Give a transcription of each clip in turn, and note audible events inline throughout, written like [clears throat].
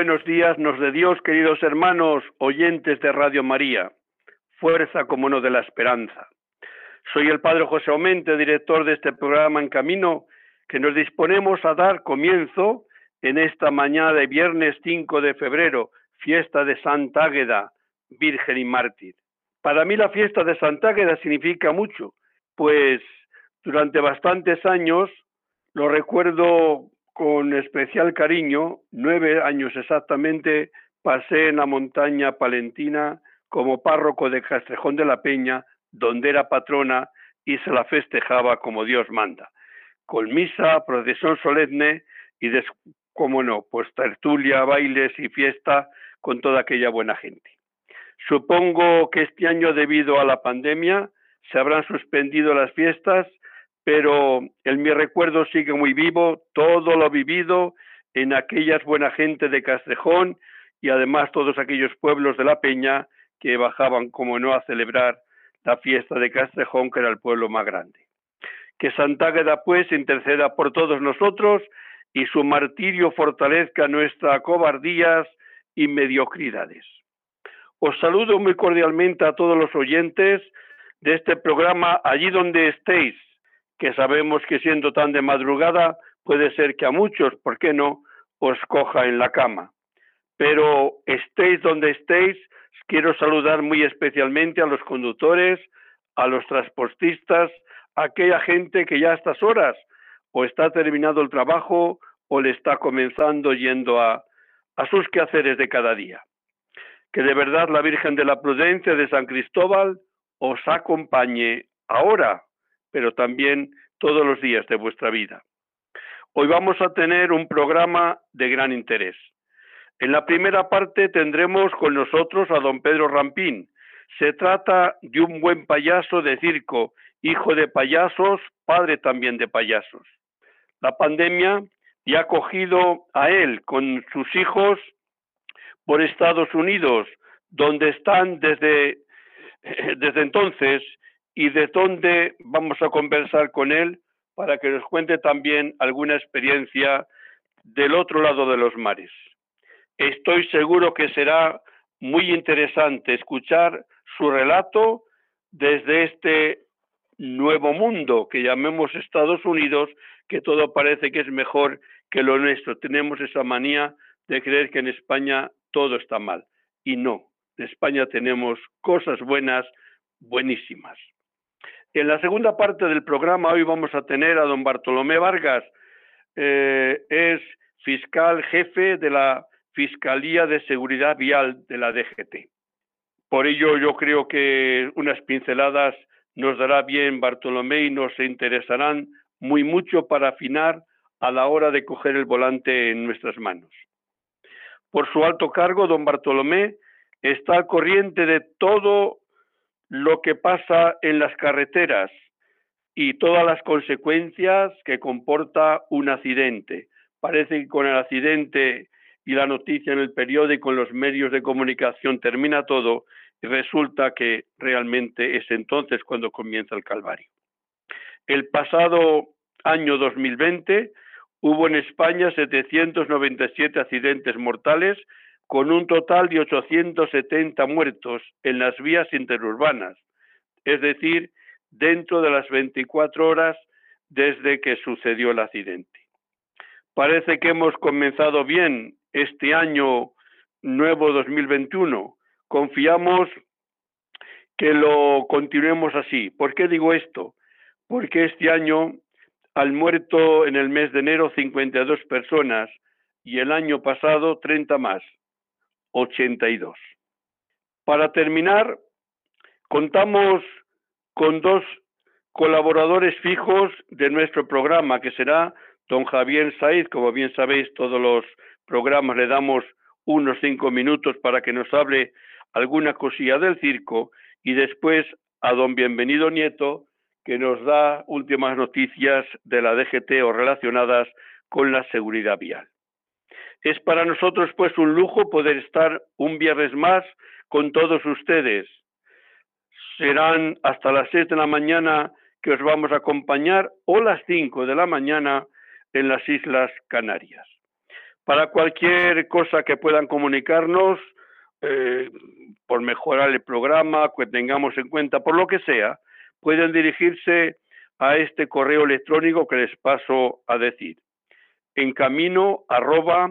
Buenos días, nos de Dios, queridos hermanos, oyentes de Radio María. Fuerza como no de la esperanza. Soy el Padre José Aumente, director de este programa En Camino, que nos disponemos a dar comienzo en esta mañana de viernes 5 de febrero, fiesta de Santa Águeda, Virgen y Mártir. Para mí la fiesta de Santa Águeda significa mucho, pues durante bastantes años lo recuerdo con especial cariño, nueve años exactamente, pasé en la montaña palentina como párroco de Castrejón de la Peña, donde era patrona y se la festejaba como Dios manda, con misa, procesión solemne y, como no, pues tertulia, bailes y fiesta con toda aquella buena gente. Supongo que este año, debido a la pandemia, se habrán suspendido las fiestas pero en mi recuerdo sigue muy vivo todo lo vivido en aquellas buena gente de Castrejón y además todos aquellos pueblos de la Peña que bajaban, como no, a celebrar la fiesta de Castrejón, que era el pueblo más grande. Que Santa Águeda, pues, interceda por todos nosotros y su martirio fortalezca nuestras cobardías y mediocridades. Os saludo muy cordialmente a todos los oyentes de este programa allí donde estéis, que sabemos que siendo tan de madrugada puede ser que a muchos, ¿por qué no?, os coja en la cama. Pero estéis donde estéis, quiero saludar muy especialmente a los conductores, a los transportistas, a aquella gente que ya a estas horas o está terminado el trabajo o le está comenzando yendo a, a sus quehaceres de cada día. Que de verdad la Virgen de la Prudencia de San Cristóbal os acompañe ahora pero también todos los días de vuestra vida. Hoy vamos a tener un programa de gran interés. En la primera parte tendremos con nosotros a don Pedro Rampín. Se trata de un buen payaso de circo, hijo de payasos, padre también de payasos. La pandemia ya ha cogido a él con sus hijos por Estados Unidos, donde están desde, desde entonces y de dónde vamos a conversar con él para que nos cuente también alguna experiencia del otro lado de los mares. Estoy seguro que será muy interesante escuchar su relato desde este nuevo mundo que llamemos Estados Unidos, que todo parece que es mejor que lo nuestro. Tenemos esa manía de creer que en España todo está mal. Y no, en España tenemos cosas buenas, buenísimas. En la segunda parte del programa hoy vamos a tener a don Bartolomé Vargas, eh, es fiscal jefe de la Fiscalía de Seguridad Vial de la DGT. Por ello yo creo que unas pinceladas nos dará bien Bartolomé y nos interesarán muy mucho para afinar a la hora de coger el volante en nuestras manos. Por su alto cargo, don Bartolomé está al corriente de todo lo que pasa en las carreteras y todas las consecuencias que comporta un accidente. Parece que con el accidente y la noticia en el periódico, en los medios de comunicación, termina todo y resulta que realmente es entonces cuando comienza el calvario. El pasado año 2020 hubo en España 797 accidentes mortales con un total de 870 muertos en las vías interurbanas, es decir, dentro de las 24 horas desde que sucedió el accidente. Parece que hemos comenzado bien este año nuevo 2021. Confiamos que lo continuemos así. ¿Por qué digo esto? Porque este año han muerto en el mes de enero 52 personas y el año pasado 30 más. 82. Para terminar, contamos con dos colaboradores fijos de nuestro programa, que será don Javier Saiz. Como bien sabéis, todos los programas le damos unos cinco minutos para que nos hable alguna cosilla del circo y después a don Bienvenido Nieto, que nos da últimas noticias de la DGT o relacionadas con la seguridad vial. Es para nosotros pues un lujo poder estar un viernes más con todos ustedes. Serán hasta las seis de la mañana que os vamos a acompañar o las cinco de la mañana en las Islas Canarias. Para cualquier cosa que puedan comunicarnos, eh, por mejorar el programa, que tengamos en cuenta, por lo que sea, pueden dirigirse a este correo electrónico que les paso a decir. En camino arroba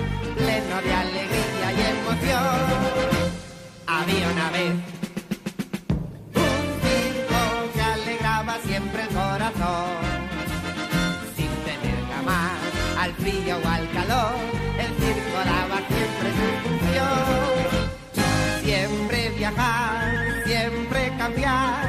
alegría y emoción. Había una vez un circo que alegraba siempre el corazón. Sin tener jamás al frío o al calor, el circo daba siempre su función. Siempre viajar, siempre cambiar,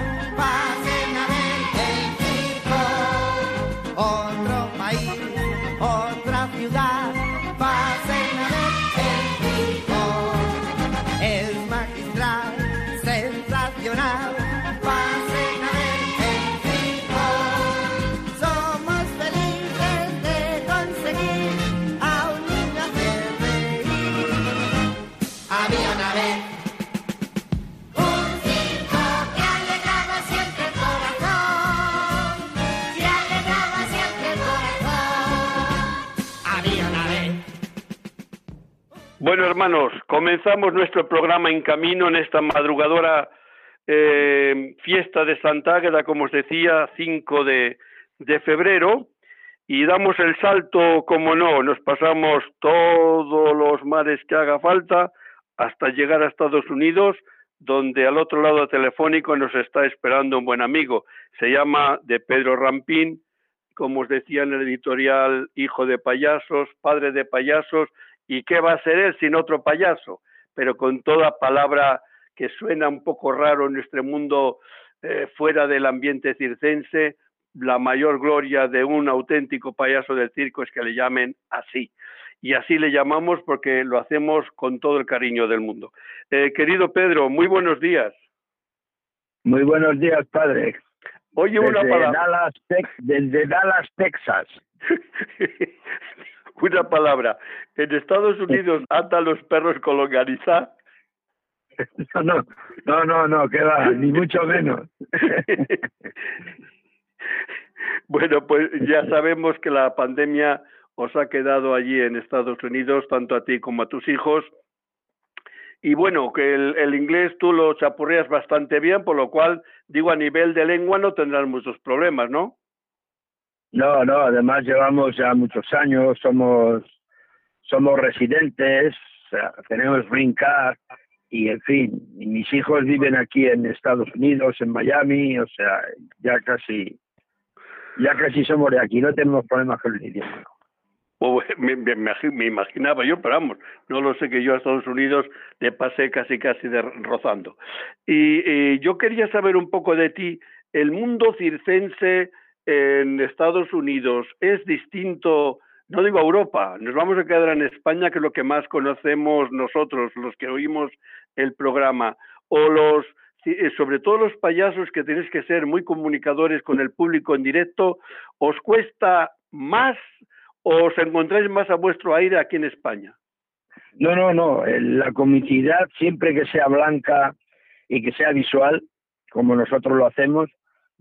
hermanos, comenzamos nuestro programa en camino en esta madrugadora eh, fiesta de Santa como os decía, 5 de, de febrero, y damos el salto, como no, nos pasamos todos los mares que haga falta hasta llegar a Estados Unidos, donde al otro lado telefónico nos está esperando un buen amigo. Se llama de Pedro Rampín, como os decía en el editorial, hijo de payasos, padre de payasos, ¿Y qué va a ser él sin otro payaso? Pero con toda palabra que suena un poco raro en nuestro mundo eh, fuera del ambiente circense, la mayor gloria de un auténtico payaso del circo es que le llamen así. Y así le llamamos porque lo hacemos con todo el cariño del mundo. Eh, querido Pedro, muy buenos días. Muy buenos días, padre. Oye, una palabra. desde Dallas, Texas. [laughs] una palabra. En Estados Unidos atan los perros con longaniza. No, [laughs] no, no, no, no, que va, ni mucho menos. [laughs] bueno, pues ya sabemos que la pandemia os ha quedado allí en Estados Unidos, tanto a ti como a tus hijos. Y bueno, que el, el inglés tú lo chapurreas bastante bien, por lo cual, digo, a nivel de lengua no tendrás muchos problemas, ¿no? No, no, además llevamos ya muchos años, somos, somos residentes, tenemos green card y en fin, mis hijos viven aquí en Estados Unidos, en Miami, o sea, ya casi, ya casi somos de aquí, no tenemos problemas con el idioma. [laughs] me, me, imaginaba yo, pero vamos, no lo sé que yo a Estados Unidos le pasé casi casi de, rozando. Y, y yo quería saber un poco de ti, el mundo circense, en Estados Unidos es distinto, no digo a Europa, nos vamos a quedar en España, que es lo que más conocemos nosotros, los que oímos el programa, o los, eh, sobre todo los payasos que tenéis que ser muy comunicadores con el público en directo, ¿os cuesta más o os encontráis más a vuestro aire aquí en España? No, no, no, la comicidad siempre que sea blanca y que sea visual, como nosotros lo hacemos,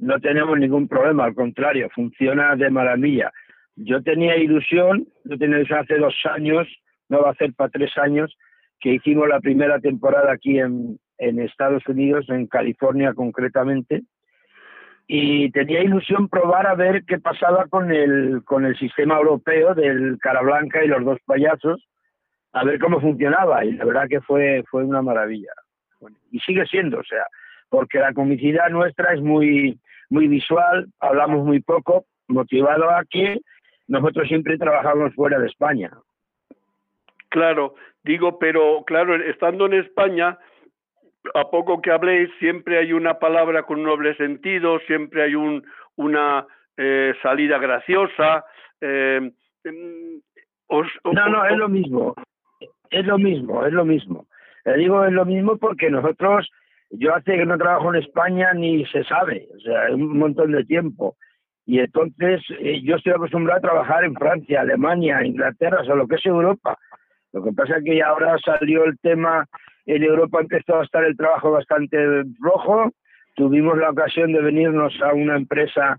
no tenemos ningún problema, al contrario, funciona de maravilla. Yo tenía ilusión, yo tenía ilusión hace dos años, no va a ser para tres años, que hicimos la primera temporada aquí en, en Estados Unidos, en California concretamente, y tenía ilusión probar a ver qué pasaba con el, con el sistema europeo del cara blanca y los dos payasos, a ver cómo funcionaba. Y la verdad que fue, fue una maravilla. Y sigue siendo, o sea, porque la comicidad nuestra es muy, muy visual, hablamos muy poco, motivado a que nosotros siempre trabajamos fuera de España. Claro, digo, pero claro, estando en España, a poco que habléis, siempre hay una palabra con un doble sentido, siempre hay un, una eh, salida graciosa. Eh, mm, no, no, es lo mismo, es lo mismo, es lo mismo. Le digo es lo mismo porque nosotros, yo hace que no trabajo en España ni se sabe, o sea, un montón de tiempo. Y entonces eh, yo estoy acostumbrado a trabajar en Francia, Alemania, Inglaterra, o sea, lo que es Europa. Lo que pasa es que ahora salió el tema, en Europa empezó a estar el trabajo bastante rojo, tuvimos la ocasión de venirnos a una empresa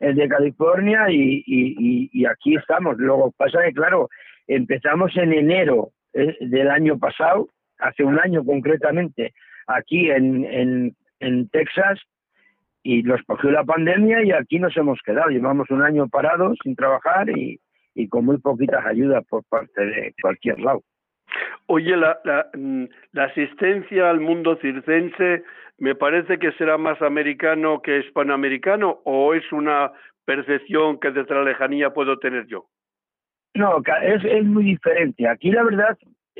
eh, de California y, y, aquí estamos. Luego pasa que, claro, empezamos en enero eh, del año pasado, hace un año concretamente, aquí en, en, en Texas, y nos cogió la pandemia y aquí nos hemos quedado. Llevamos un año parados sin trabajar y, y con muy poquitas ayudas por parte de cualquier lado. Oye, la, la, mm, la, asistencia al mundo circense me parece que será más americano que hispanoamericano o es una percepción que desde la lejanía puedo tener yo. No, es, es muy diferente. Aquí la verdad,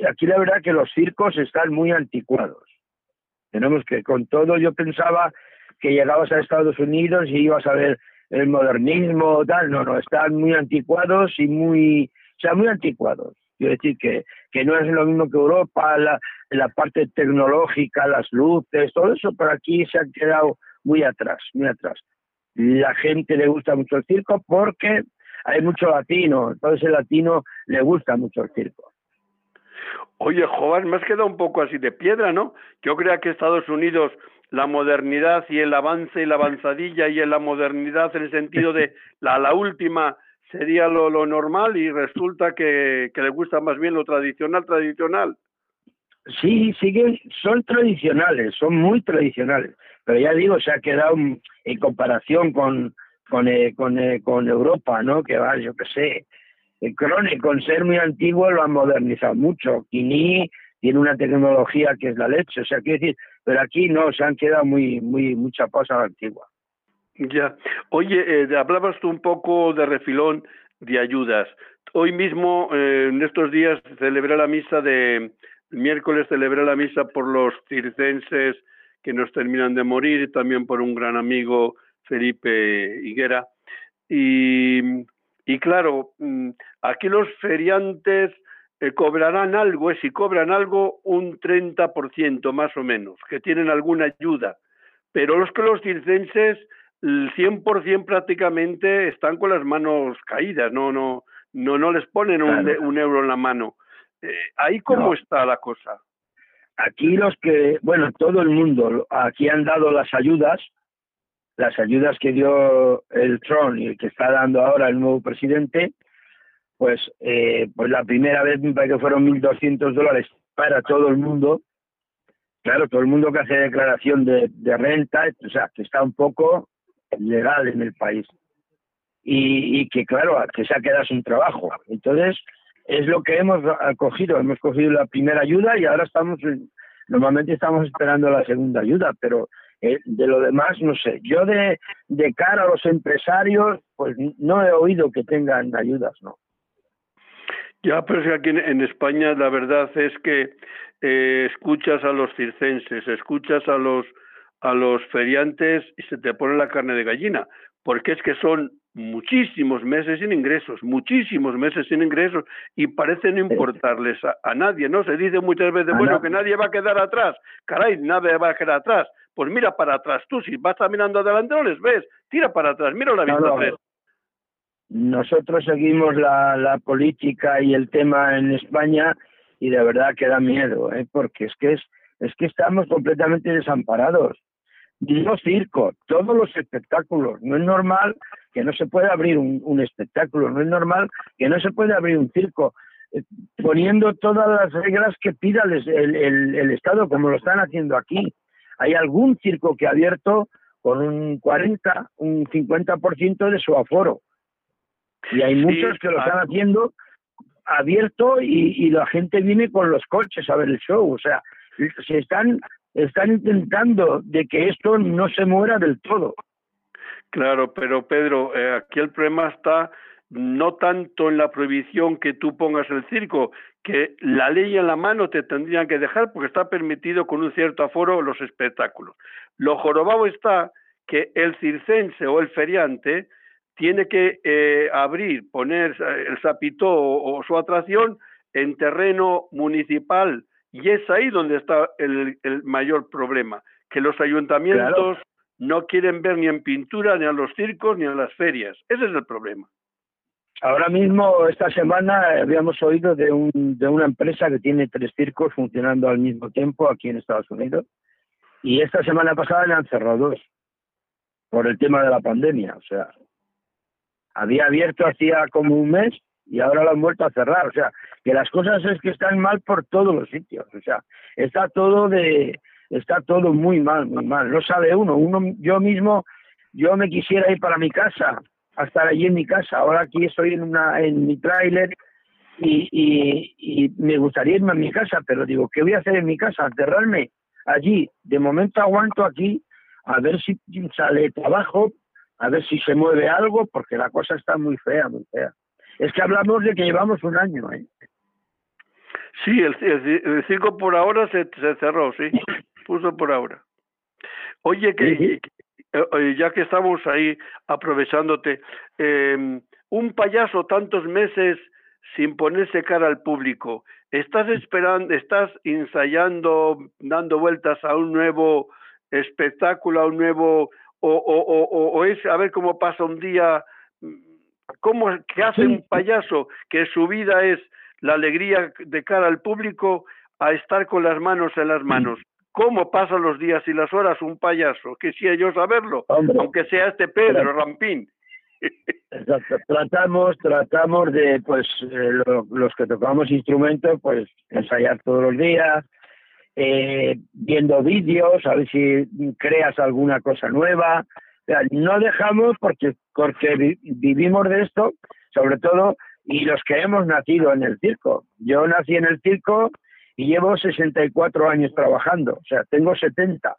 aquí la verdad que los circos están muy anticuados. Tenemos que, con todo, yo pensaba que llegabas a Estados Unidos y ibas a ver el modernismo, tal, no, no, están muy anticuados y muy, o sea, muy anticuados. Quiero decir que, que no es lo mismo que Europa, la, la parte tecnológica, las luces, todo eso, pero aquí se han quedado muy atrás, muy atrás. La gente le gusta mucho el circo porque hay mucho latino, entonces el latino le gusta mucho el circo. Oye, Jovan, me has quedado un poco así de piedra, ¿no? Yo creo que Estados Unidos la modernidad y el avance y la avanzadilla y en la modernidad en el sentido de [laughs] la, la última sería lo, lo normal y resulta que, que le gusta más bien lo tradicional, tradicional. Sí, siguen, son tradicionales, son muy tradicionales, pero ya digo, se ha quedado en comparación con, con, eh, con, eh, con Europa, ¿no? Que va, yo qué sé, el Crone, con ser muy antiguo, lo han modernizado mucho. Kini tiene una tecnología que es la leche, o sea, quiero decir, pero aquí no, se han quedado muy, muy, mucha cosa antigua. Ya. Oye, eh, hablabas tú un poco de refilón de ayudas. Hoy mismo, eh, en estos días, celebré la misa de, el miércoles celebré la misa por los circenses que nos terminan de morir también por un gran amigo, Felipe Higuera. Y, y claro, mm, aquí los feriantes eh, cobrarán algo, es si cobran algo, un 30% más o menos, que tienen alguna ayuda. Pero los que los circenses, el 100% prácticamente están con las manos caídas, no, no, no, no les ponen un, euro en la mano. Eh, ¿Ahí cómo está la cosa? Aquí los que, bueno, todo el mundo, aquí han dado las ayudas, las ayudas que dio el Tron y el que está dando ahora el nuevo presidente, pues, eh, pues la primera vez me parece que fueron 1.200 dólares para todo el mundo. Claro, todo el mundo que hace declaración de, renta, o sea, que está un poco legal en el país. Y, que, claro, que se ha quedado sin trabajo. Entonces, es lo que hemos cogido. Hemos cogido la primera ayuda y ahora estamos, normalmente estamos esperando la segunda ayuda, pero eh, de lo demás, no sé. Yo de, cara a los empresarios, pues no he oído que tengan ayudas, ¿no? Ya, pero es que aquí en, España la verdad es que eh, escuchas a los circenses, escuchas a los a los feriantes y se te pone la carne de gallina, porque es que son muchísimos meses sin ingresos, muchísimos meses sin ingresos y parece no importarles a, nadie, ¿no? Se dice muchas veces, bueno, que nadie va a quedar atrás, caray, nadie va a quedar atrás, pues mira para atrás, tú si vas mirando adelante no les ves, tira para atrás, mira la vista no, nosotros seguimos la, la política y el tema en España y de verdad que da miedo, ¿eh? porque es que es, es que estamos completamente desamparados. Digo circo, todos los espectáculos. No es normal que no se pueda abrir un, un espectáculo, no es normal que no se pueda abrir un circo, eh, poniendo todas las reglas que pida el, el, el, Estado, como lo están haciendo aquí. Hay algún circo que ha abierto con un 40, un 50% de su aforo. Y hay muchos que lo están haciendo abierto y, y, la gente viene con los coches a ver el show. O sea, se están, están intentando de que esto no se muera del todo. Claro, pero Pedro, eh, aquí el problema está no tanto en la prohibición que tú pongas el circo, que la ley en la mano te tendrían que dejar porque está permitido con un cierto aforo los espectáculos. Lo jorobado está que el circense o el feriante tiene que eh, abrir, poner el sapitó o, su atracción en terreno municipal y es ahí donde está el, mayor problema, que los ayuntamientos no quieren ver ni en pintura, ni a los circos, ni a las ferias. Ese es el problema. Ahora mismo, esta semana, habíamos oído de, un, de una empresa que tiene tres circos funcionando al mismo tiempo aquí en Estados Unidos. Y esta semana pasada le han cerrado dos por el tema de la pandemia. O sea, había abierto hacía como un mes y ahora lo han vuelto a cerrar. O sea, que las cosas es que están mal por todos los sitios. O sea, está todo de, está todo muy mal, muy mal. No sabe uno. Uno, yo mismo, yo me quisiera ir para mi casa a estar allí en mi casa. Ahora aquí estoy en, una, en mi tráiler y, y, me gustaría irme a mi casa, pero digo, ¿qué voy a hacer en mi casa? Enterrarme allí. De momento aguanto aquí a ver si sale trabajo, a ver si se mueve algo, porque la cosa está muy fea, muy fea. Es que hablamos de que llevamos un año. ¿eh? Sí, el, el, circo por ahora se, se cerró, sí, [laughs] puso por ahora. Oye, que, eh, ya que estamos ahí aprovechándote, eh, un payaso tantos meses sin ponerse cara al público, ¿estás esperando, estás ensayando, dando vueltas a un nuevo espectáculo, a un nuevo, o, o, o, o es a ver cómo pasa un día, cómo, qué hace un payaso, que su vida es la alegría de cara al público a estar con las manos en las manos cómo pasan los días y las horas un payaso. Quisiera yo saberlo, aunque sea este Pedro Rampín. [laughs] Tratamos, tratamos de, pues, eh, los que tocamos instrumentos, pues, ensayar todos los días, eh, viendo vídeos, a ver si creas alguna cosa nueva. no dejamos porque, porque vivimos de esto, sobre todo, y los que hemos nacido en el circo. Yo nací en el circo y llevo 64 años trabajando, o sea, tengo 70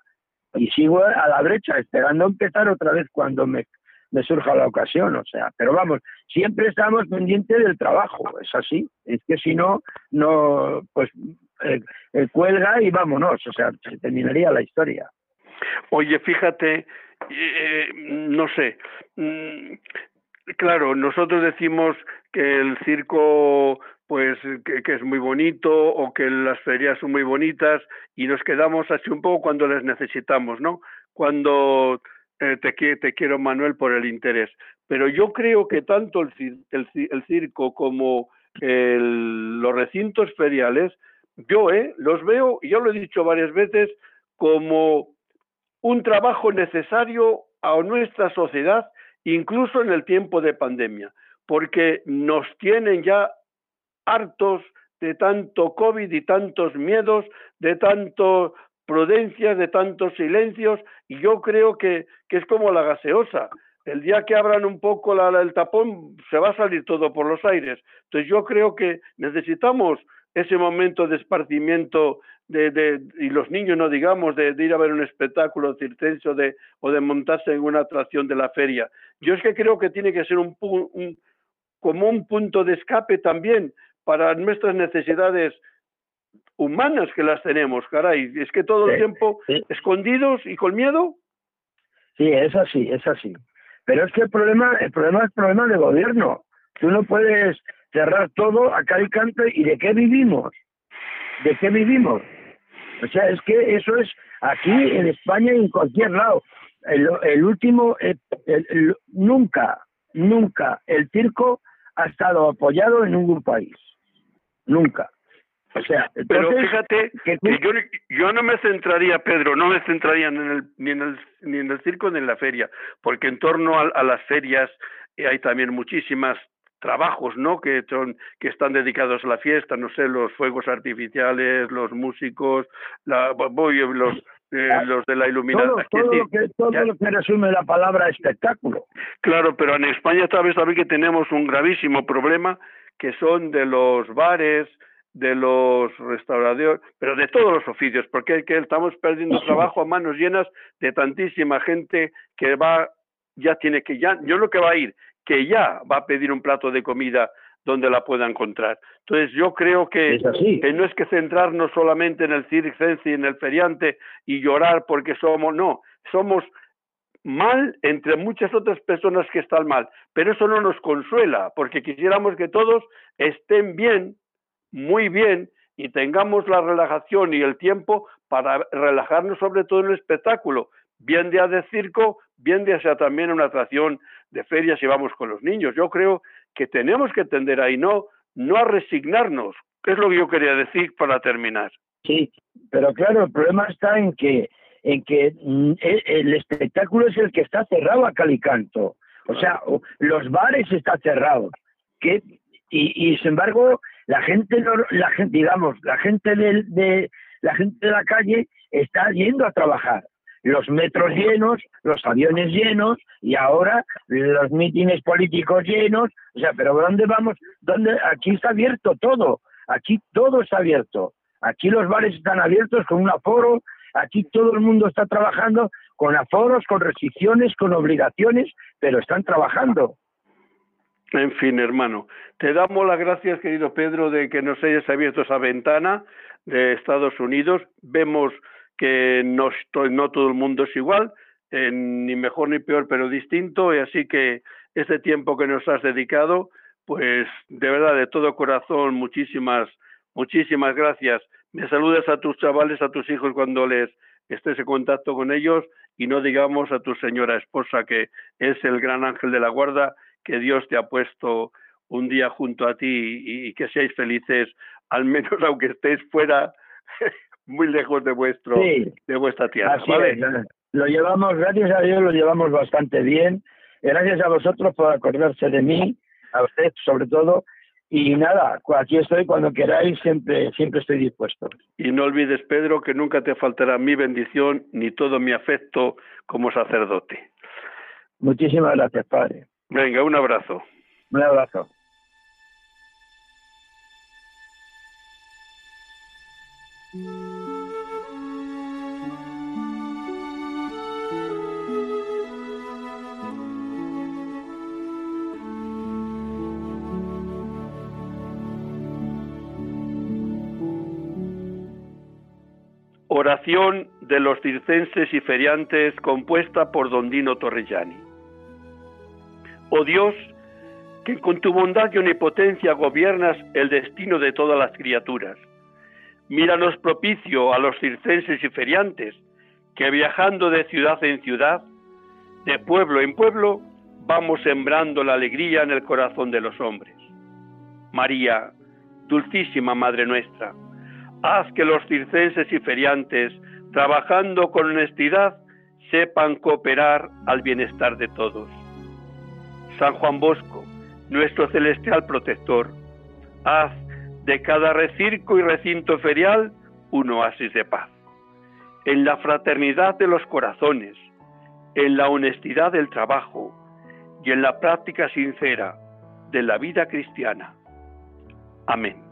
y sigo a la brecha esperando empezar otra vez cuando me, surja la ocasión, o sea, pero vamos, siempre estamos pendientes del trabajo, es así, es que si no, no, pues eh, eh, cuelga y vámonos, o sea, se terminaría la historia. Oye, fíjate, eh, no sé, mm, claro, nosotros decimos que el circo pues que, es muy bonito o que las ferias son muy bonitas y nos quedamos así un poco cuando les necesitamos, ¿no? Cuando eh, te, te quiero, Manuel, por el interés. Pero yo creo que tanto el, el, circo como los recintos feriales, yo eh, los veo, y yo lo he dicho varias veces, como un trabajo necesario a nuestra sociedad, incluso en el tiempo de pandemia, porque nos tienen ya hartos de tanto COVID y tantos miedos, de tanto prudencia, de tantos silencios, y yo creo que, que es como la gaseosa. El día que abran un poco la, el tapón, se va a salir todo por los aires. Entonces yo creo que necesitamos ese momento de esparcimiento de, de, y los niños no digamos de, ir a ver un espectáculo circense o de, o de montarse en una atracción de la feria. Yo es que creo que tiene que ser un, un como un punto de escape también para nuestras necesidades humanas que las tenemos, caray. Es que todo el tiempo escondidos y con miedo. Sí, es así, es así. Pero es que el problema, el problema es problema de gobierno. Tú no puedes cerrar todo a cada canto y de qué vivimos. ¿De qué vivimos? O sea, es que eso es aquí en España y en cualquier lado. El, último, nunca, nunca el circo ha estado apoyado en ningún país nunca. O sea, pero fíjate que, yo, yo no me centraría, Pedro, no me centraría en el, ni, en el, ni en el circo ni en la feria, porque en torno a, las ferias hay también muchísimas trabajos, ¿no? Que son que están dedicados a la fiesta, no sé, los fuegos artificiales, los músicos, la, voy, los eh, ah, los de la iluminación. Todo, lo que, todo lo que resume la palabra espectáculo. Claro, pero en España sabes también que tenemos un gravísimo problema que son de los bares, de los restauradores, pero de todos los oficios, porque que estamos perdiendo trabajo a manos llenas de tantísima gente que va, ya tiene que, ya, yo lo que va a ir, que ya va a pedir un plato de comida donde la pueda encontrar. Entonces yo creo que, que no es que centrarnos solamente en el circense y en el feriante y llorar porque somos, no, somos mal entre muchas otras personas que están mal, pero eso no nos consuela, porque quisiéramos que todos estén bien muy bien y tengamos la relajación y el tiempo para relajarnos sobre todo en el espectáculo, bien día de circo, bien de sea también una atracción de ferias y vamos con los niños. Yo creo que tenemos que tender ahí, no, no a resignarnos, es lo que yo quería decir para terminar. Sí, pero claro, el problema está en que en que mm, el, espectáculo es el que está cerrado a calicanto. O sea, los bares están cerrados. Que, y, y sin embargo, la gente, la gente digamos, la gente de, de, la gente de la calle está yendo a trabajar. Los metros llenos, los aviones llenos y ahora los mítines políticos llenos. O sea, pero ¿dónde vamos? ¿Dónde? Aquí está abierto todo. Aquí todo está abierto. Aquí los bares están abiertos con un aforo. Aquí todo el mundo está trabajando con aforos, con restricciones, con obligaciones, pero están trabajando. En fin, hermano, te damos las gracias, querido Pedro, de que nos hayas abierto esa ventana de Estados Unidos. Vemos que no, no todo el mundo es igual, eh, ni mejor ni peor, pero distinto, y así que este tiempo que nos has dedicado, pues de verdad, de todo corazón, muchísimas, muchísimas gracias. Me saludas a tus chavales, a tus hijos cuando les estés en contacto con ellos y no digamos a tu señora esposa que es el gran ángel de la guarda que Dios te ha puesto un día junto a ti y, que seáis felices, al menos [laughs] aunque estéis fuera, [laughs] muy lejos de vuestro de vuestra tierra. Lo llevamos, gracias a Dios, lo llevamos bastante bien. Gracias a vosotros por acordarse de mí, a usted sobre todo. Y nada, aquí estoy cuando queráis, siempre, siempre estoy dispuesto. Y no olvides, Pedro, que nunca te faltará mi bendición ni todo mi afecto como sacerdote. Muchísimas gracias, Padre. Venga, un abrazo. Un abrazo. Oración de los circenses y feriantes compuesta por Don Dino Torrellani. Oh Dios, que con tu bondad y omnipotencia gobiernas el destino de todas las criaturas. Míranos propicio a los circenses y feriantes, que viajando de ciudad en ciudad, de pueblo en pueblo, vamos sembrando la alegría en el corazón de los hombres. María, dulcísima Madre nuestra, haz que los circenses y feriantes, trabajando con honestidad, sepan cooperar al bienestar de todos San Juan Bosco, nuestro celestial protector, haz de cada recirco y recinto ferial un oasis de paz. En la fraternidad de los corazones, en la honestidad del trabajo y en la práctica sincera de la vida cristiana. Amén.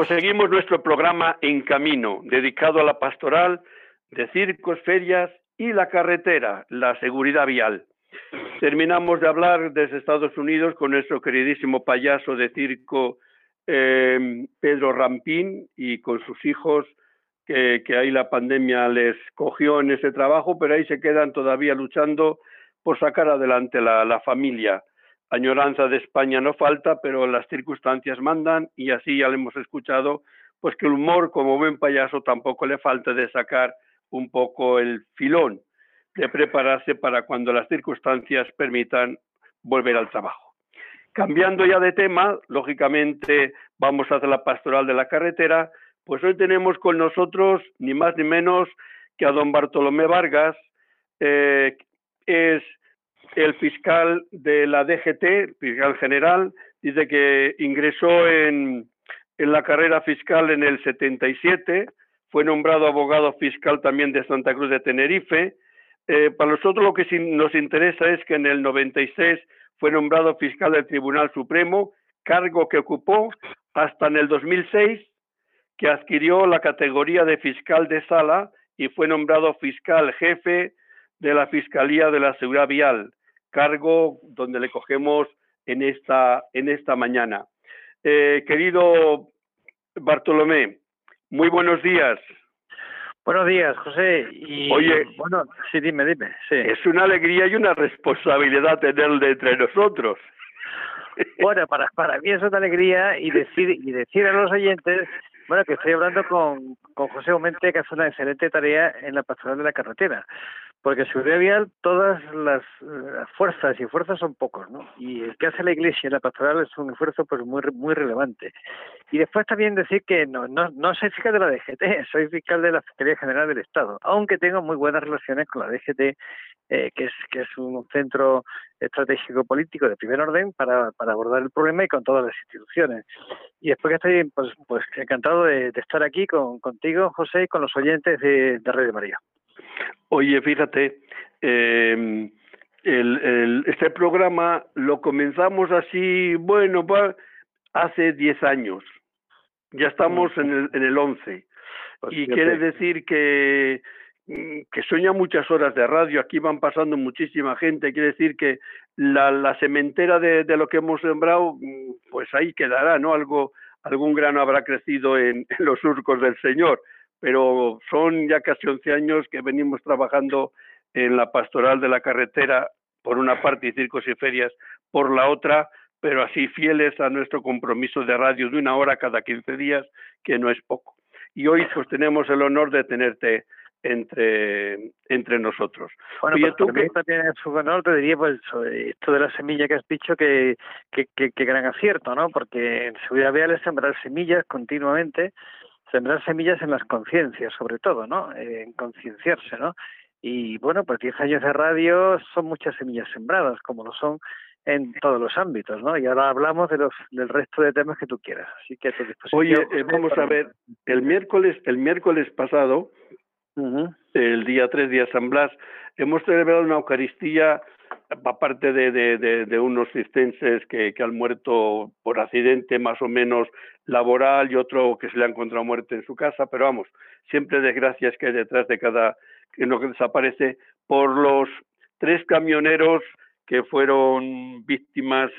Pues seguimos nuestro programa En Camino, dedicado a la pastoral de circos, ferias y la carretera, la seguridad vial. Terminamos de hablar desde Estados Unidos con nuestro queridísimo payaso de circo eh, Pedro Rampín y con sus hijos, que, ahí la pandemia les cogió en ese trabajo, pero ahí se quedan todavía luchando por sacar adelante la, la familia. Añoranza de España no falta, pero las circunstancias mandan y así ya le hemos escuchado, pues que el humor como buen payaso tampoco le falta de sacar un poco el filón de prepararse para cuando las circunstancias permitan volver al trabajo. Cambiando ya de tema, lógicamente vamos a hacer la pastoral de la carretera, pues hoy tenemos con nosotros ni más ni menos que a don Bartolomé Vargas, eh, es el fiscal de la DGT, fiscal general, dice que ingresó en, en la carrera fiscal en el 77, fue nombrado abogado fiscal también de Santa Cruz de Tenerife. Eh, para nosotros lo que nos interesa es que en el 96 fue nombrado fiscal del Tribunal Supremo, cargo que ocupó hasta en el 2006, que adquirió la categoría de fiscal de sala y fue nombrado fiscal jefe de la Fiscalía de la Seguridad Vial, cargo donde le cogemos en esta, en esta mañana. Eh, querido Bartolomé, muy buenos días. Buenos días, José. Oye, bueno, sí, dime, dime. Es una alegría y una responsabilidad tenerle entre nosotros. [laughs] Bueno, para, para mí es una alegría y decir y decir a los oyentes, bueno, que estoy hablando con, con José Aumente, que hace una excelente tarea en la pastoral de la carretera porque seguridad vial todas las, fuerzas y fuerzas son pocos, ¿no? Y el que hace la Iglesia en la pastoral es un esfuerzo pues muy muy relevante. Y después también decir que no no no soy fiscal de la DGT, [laughs] soy fiscal de la Fiscalía General del Estado, aunque tengo muy buenas relaciones con la DGT, eh, que es que es un centro estratégico político de primer orden para, para abordar el problema y con todas las instituciones. Y después que estoy pues, pues encantado de, estar aquí con contigo, José, y con los oyentes de, de Radio María. Oye, fíjate, eh, el, este programa lo comenzamos así, bueno, hace 10 años. Ya estamos en el, en el 11. Pues y quiere decir que, que sueña muchas horas de radio. Aquí van pasando muchísima gente. Quiere decir que la, la sementera de, de lo que hemos sembrado, pues ahí quedará, ¿no? Algo, algún grano habrá crecido en los surcos del Señor pero son ya casi 11 años que venimos trabajando en la pastoral de la carretera, por una parte, y circos y ferias por la otra, pero así fieles a nuestro compromiso de radio de una hora cada 15 días, que no es poco. Y hoy pues tenemos el honor de tenerte entre entre nosotros. Bueno, Oye, pues tú que también es un honor, te diría, pues esto de la semilla que has dicho, que, que, que, que gran acierto, ¿no? Porque en seguridad vial es sembrar semillas continuamente sembrar semillas en las conciencias, sobre todo, ¿no? en concienciarse, ¿no? Y bueno, pues 10 años de radio son muchas semillas sembradas, como lo son en todos los ámbitos, ¿no? Y ahora hablamos de los del resto de temas que tú quieras. Así que a tu disposición. Oye, eh, vamos a ver, el miércoles el miércoles pasado, el día 3 de San Blas, hemos celebrado una Eucaristía aparte de, de, de, unos cistenses que, que, han muerto por accidente más o menos laboral y otro que se le ha encontrado muerte en su casa, pero vamos, siempre desgracias que hay detrás de cada que no desaparece por los tres camioneros que fueron víctimas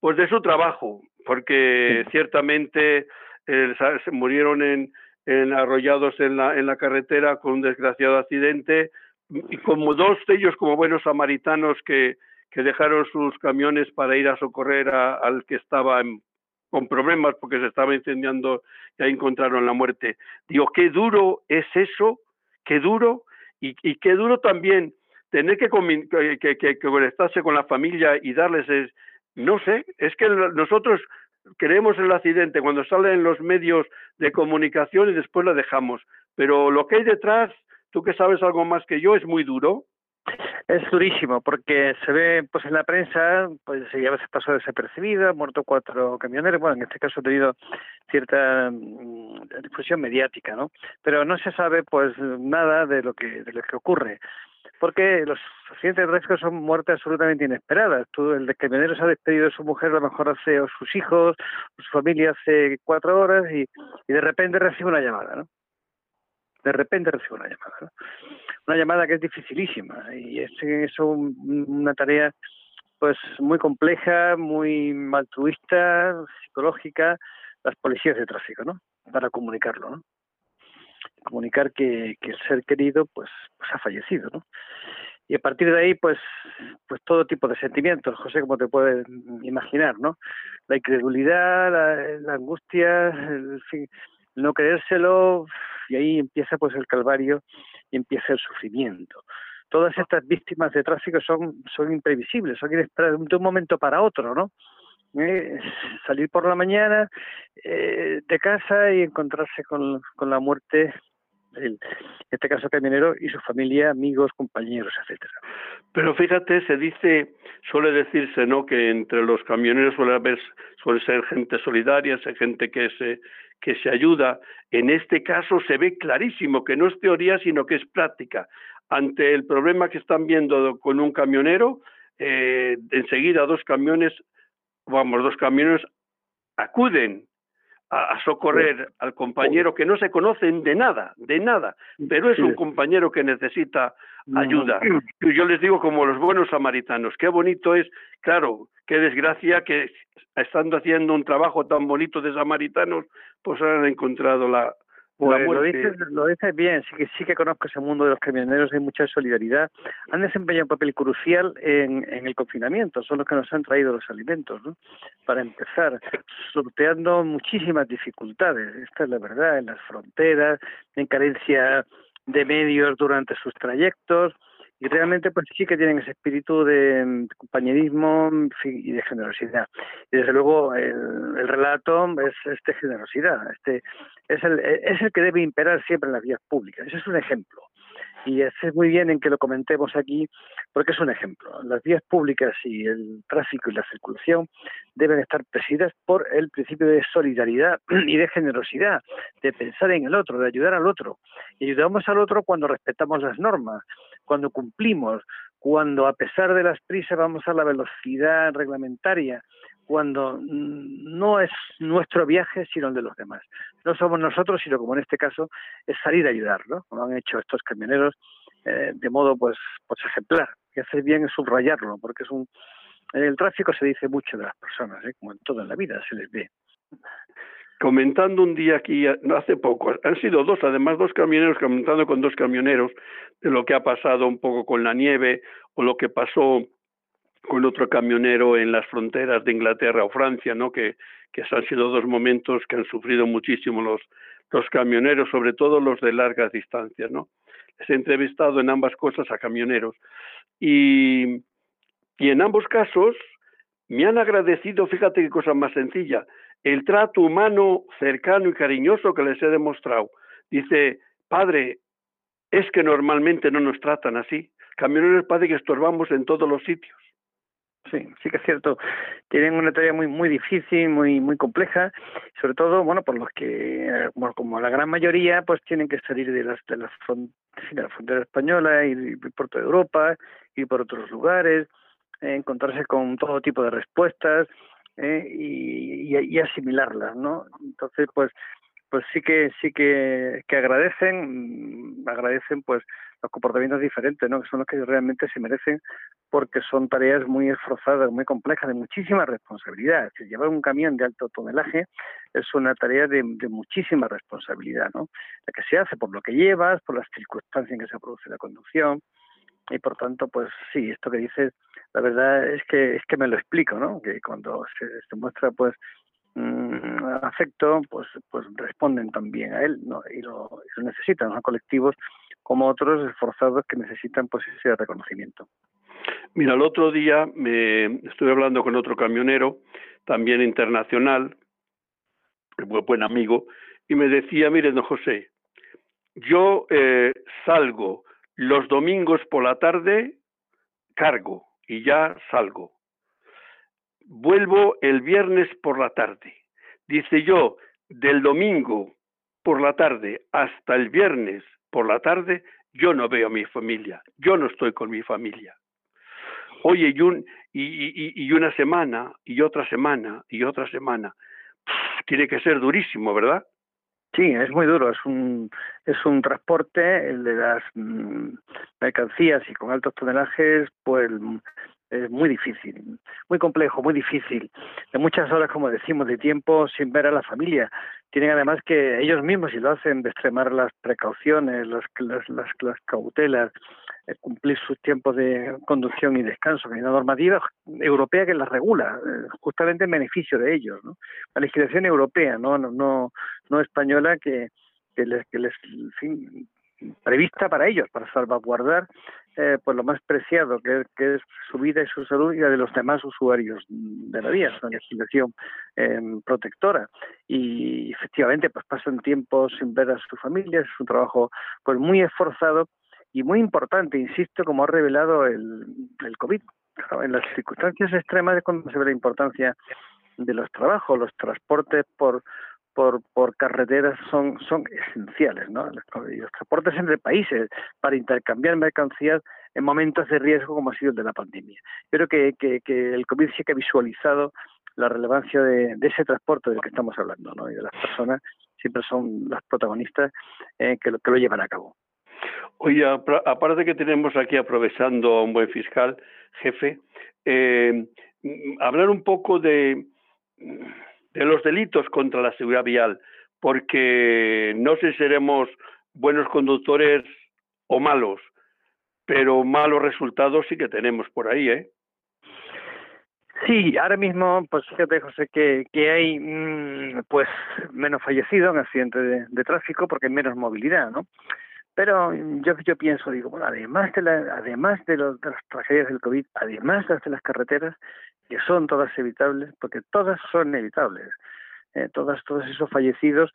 pues de su trabajo, porque ciertamente eh, se murieron en, en arrollados en la, en la carretera con un desgraciado accidente y como dos de ellos como buenos samaritanos que, que dejaron sus camiones para ir a socorrer al que estaba con problemas porque se estaba incendiando y ahí encontraron la muerte. Digo, qué duro es eso, qué duro y, y qué duro también tener que, que, que, conectarse con la familia y darles, es, no sé, es que nosotros creemos el accidente cuando sale en los medios de comunicación y después lo dejamos, pero lo que hay detrás tú que sabes algo más que yo, es muy duro. Es durísimo porque se ve pues en la prensa, pues a veces pasó desapercibido, han muerto cuatro camioneros, bueno, en este caso ha tenido cierta mm, difusión mediática, ¿no? Pero no se sabe pues nada de lo que de lo que ocurre porque los accidentes de tráfico son muertes absolutamente inesperadas. Tú, el camionero se ha despedido de su mujer a lo mejor hace, o sus hijos, o su familia hace cuatro horas y, y de repente recibe una llamada, ¿no? De repente recibe una llamada. Una llamada que es dificilísima y es, una tarea pues muy compleja, muy altruista, psicológica, las policías de tráfico, ¿no? Para comunicarlo, ¿no? comunicar que, el ser querido pues, pues ha fallecido, ¿no? Y a partir de ahí, pues, pues todo tipo de sentimientos, José, como te puedes imaginar, ¿no? La incredulidad, la, angustia, el, no creérselo, y ahí empieza pues el calvario y empieza el sufrimiento. Todas estas víctimas de tráfico son, son imprevisibles, son inesperadas de un momento para otro, ¿no? Eh, salir por la mañana eh, de casa y encontrarse con, con la muerte en este caso camionero y su familia, amigos, compañeros, etcétera. Pero fíjate, se dice, suele decirse, ¿no? Que entre los camioneros suele haber, suele ser gente solidaria, gente que se que se ayuda. En este caso se ve clarísimo que no es teoría, sino que es práctica. Ante el problema que están viendo con un camionero, eh, enseguida dos camiones, vamos, dos camiones acuden a, socorrer al compañero que no se conocen de nada, de nada, pero es un compañero que necesita ayuda. Yo les digo como los buenos samaritanos, qué bonito es, claro, qué desgracia que estando haciendo un trabajo tan bonito de samaritanos, pues han encontrado la, pues lo dices, lo dices bien, sí que sí que conozco ese mundo de los camioneros, hay mucha solidaridad. Han desempeñado un papel crucial en, en el confinamiento, son los que nos han traído los alimentos, ¿no? Para empezar, sorteando muchísimas dificultades, esta es la verdad, en las fronteras, en carencia de medios durante sus trayectos, y realmente pues sí que tienen ese espíritu de, compañerismo y de generosidad y desde luego el, relato es, de generosidad este es el es el que debe imperar siempre en las vías públicas ese es un ejemplo y es muy bien en que lo comentemos aquí porque es un ejemplo. Las vías públicas y el tráfico y la circulación deben estar presididas por el principio de solidaridad [clears throat] y de generosidad, de pensar en el otro, de ayudar al otro. Y ayudamos al otro cuando respetamos las normas, cuando cumplimos, cuando a pesar de las prisas vamos a la velocidad reglamentaria, cuando no es nuestro viaje sino el de los demás. No somos nosotros, sino como en este caso es salir a ayudar, ¿no? Como han hecho estos camioneros eh, de modo pues, pues ejemplar. Y hacer bien es subrayarlo, porque es un en el tráfico se dice mucho de las personas, ¿eh? como en toda la vida se les ve comentando un día aquí, hace poco, han sido dos, además dos camioneros, comentando con dos camioneros de lo que ha pasado un poco con la nieve o lo que pasó con otro camionero en las fronteras de Inglaterra o Francia, ¿no? Que, que han sido dos momentos que han sufrido muchísimo los, los camioneros, sobre todo los de largas distancias, ¿no? Les he entrevistado en ambas cosas a camioneros y, y en ambos casos me han agradecido, fíjate qué cosa más sencilla, el trato humano cercano y cariñoso que les he demostrado. Dice, padre, es que normalmente no nos tratan así. Camioneros padre que estorbamos en todos los sitios. Sí, sí que es cierto. Tienen una tarea muy muy difícil, muy muy compleja, sobre todo, bueno, por los que, como la gran mayoría, pues tienen que salir de las de la frontera española y, por toda Europa y por otros lugares, encontrarse con todo tipo de respuestas ¿eh? y, y, asimilarlas, ¿no? Entonces, pues, pues sí que sí que, que agradecen, mm, agradecen pues los comportamientos diferentes, ¿no? Que son los que realmente se merecen porque son tareas muy esforzadas, muy complejas, de muchísima responsabilidad. Llevar un camión de alto tonelaje es una tarea de, de, muchísima responsabilidad, ¿no? La que se hace por lo que llevas, por las circunstancias en que se produce la conducción y por tanto, pues sí, esto que dices la verdad es que es que me lo explico, ¿no? Que cuando se, muestra pues mm, afecto, pues pues responden también a él, ¿no? Y lo, necesitan, ¿no? colectivos como otros esforzados que necesitan pues ese reconocimiento. Mira, el otro día me estuve hablando con otro camionero, también internacional, buen, buen amigo, y me decía, mire, don José, yo eh, salgo los domingos por la tarde cargo y ya salgo. Vuelvo el viernes por la tarde. Dice yo, del domingo por la tarde hasta el viernes por la tarde, yo no veo a mi familia, yo no estoy con mi familia. Oye, y, un, y, una semana, y otra semana, y otra semana. tiene que ser durísimo, ¿verdad? Sí, es muy duro. Es un, es un transporte de las mm, mercancías y con altos tonelajes, pues es muy difícil, muy complejo, muy difícil. De muchas horas, como decimos, de tiempo sin ver a la familia. Tienen además que ellos mismos, si lo hacen, de extremar las precauciones, las, las, las, cautelas, eh, cumplir sus tiempos de conducción y descanso. Hay una normativa europea que las regula, eh, justamente en beneficio de ellos. ¿no? La legislación europea, no, no, no, no española, que, que les, que les prevista para ellos, para salvaguardar eh, pues lo más preciado, que, es su vida y su salud y la de los demás usuarios de la vía, es una legislación em, protectora. Y efectivamente, pues pasan tiempo sin ver a su familia, es un trabajo pues muy esforzado y muy importante, insisto, como ha revelado el, el COVID. En las circunstancias extremas es cuando se ve la importancia de los trabajos, los transportes por por, por carreteras son, son esenciales, ¿no? Los, transportes entre países para intercambiar mercancías en momentos de riesgo como ha sido el de la pandemia. Creo que, que, que el COVID sí que ha visualizado la relevancia de, ese transporte del que estamos hablando, ¿no? Y de las personas siempre son las protagonistas eh, que, lo, que lo llevan a cabo. Oye, aparte que tenemos aquí aprovechando a un buen fiscal, jefe, eh, hablar un poco de de los delitos contra la seguridad vial, porque no sé si seremos buenos conductores o malos, pero malos resultados sí que tenemos por ahí, ¿eh? Sí, ahora mismo, pues fíjate, José, que, hay mm, pues menos fallecidos en accidentes de, tráfico porque hay menos movilidad, ¿no? Pero yo, yo pienso, digo, bueno, además de, la, además de, los, de las tragedias del COVID, además de las carreteras, que son todas evitables, porque todas son evitables. Eh, todas, todos esos fallecidos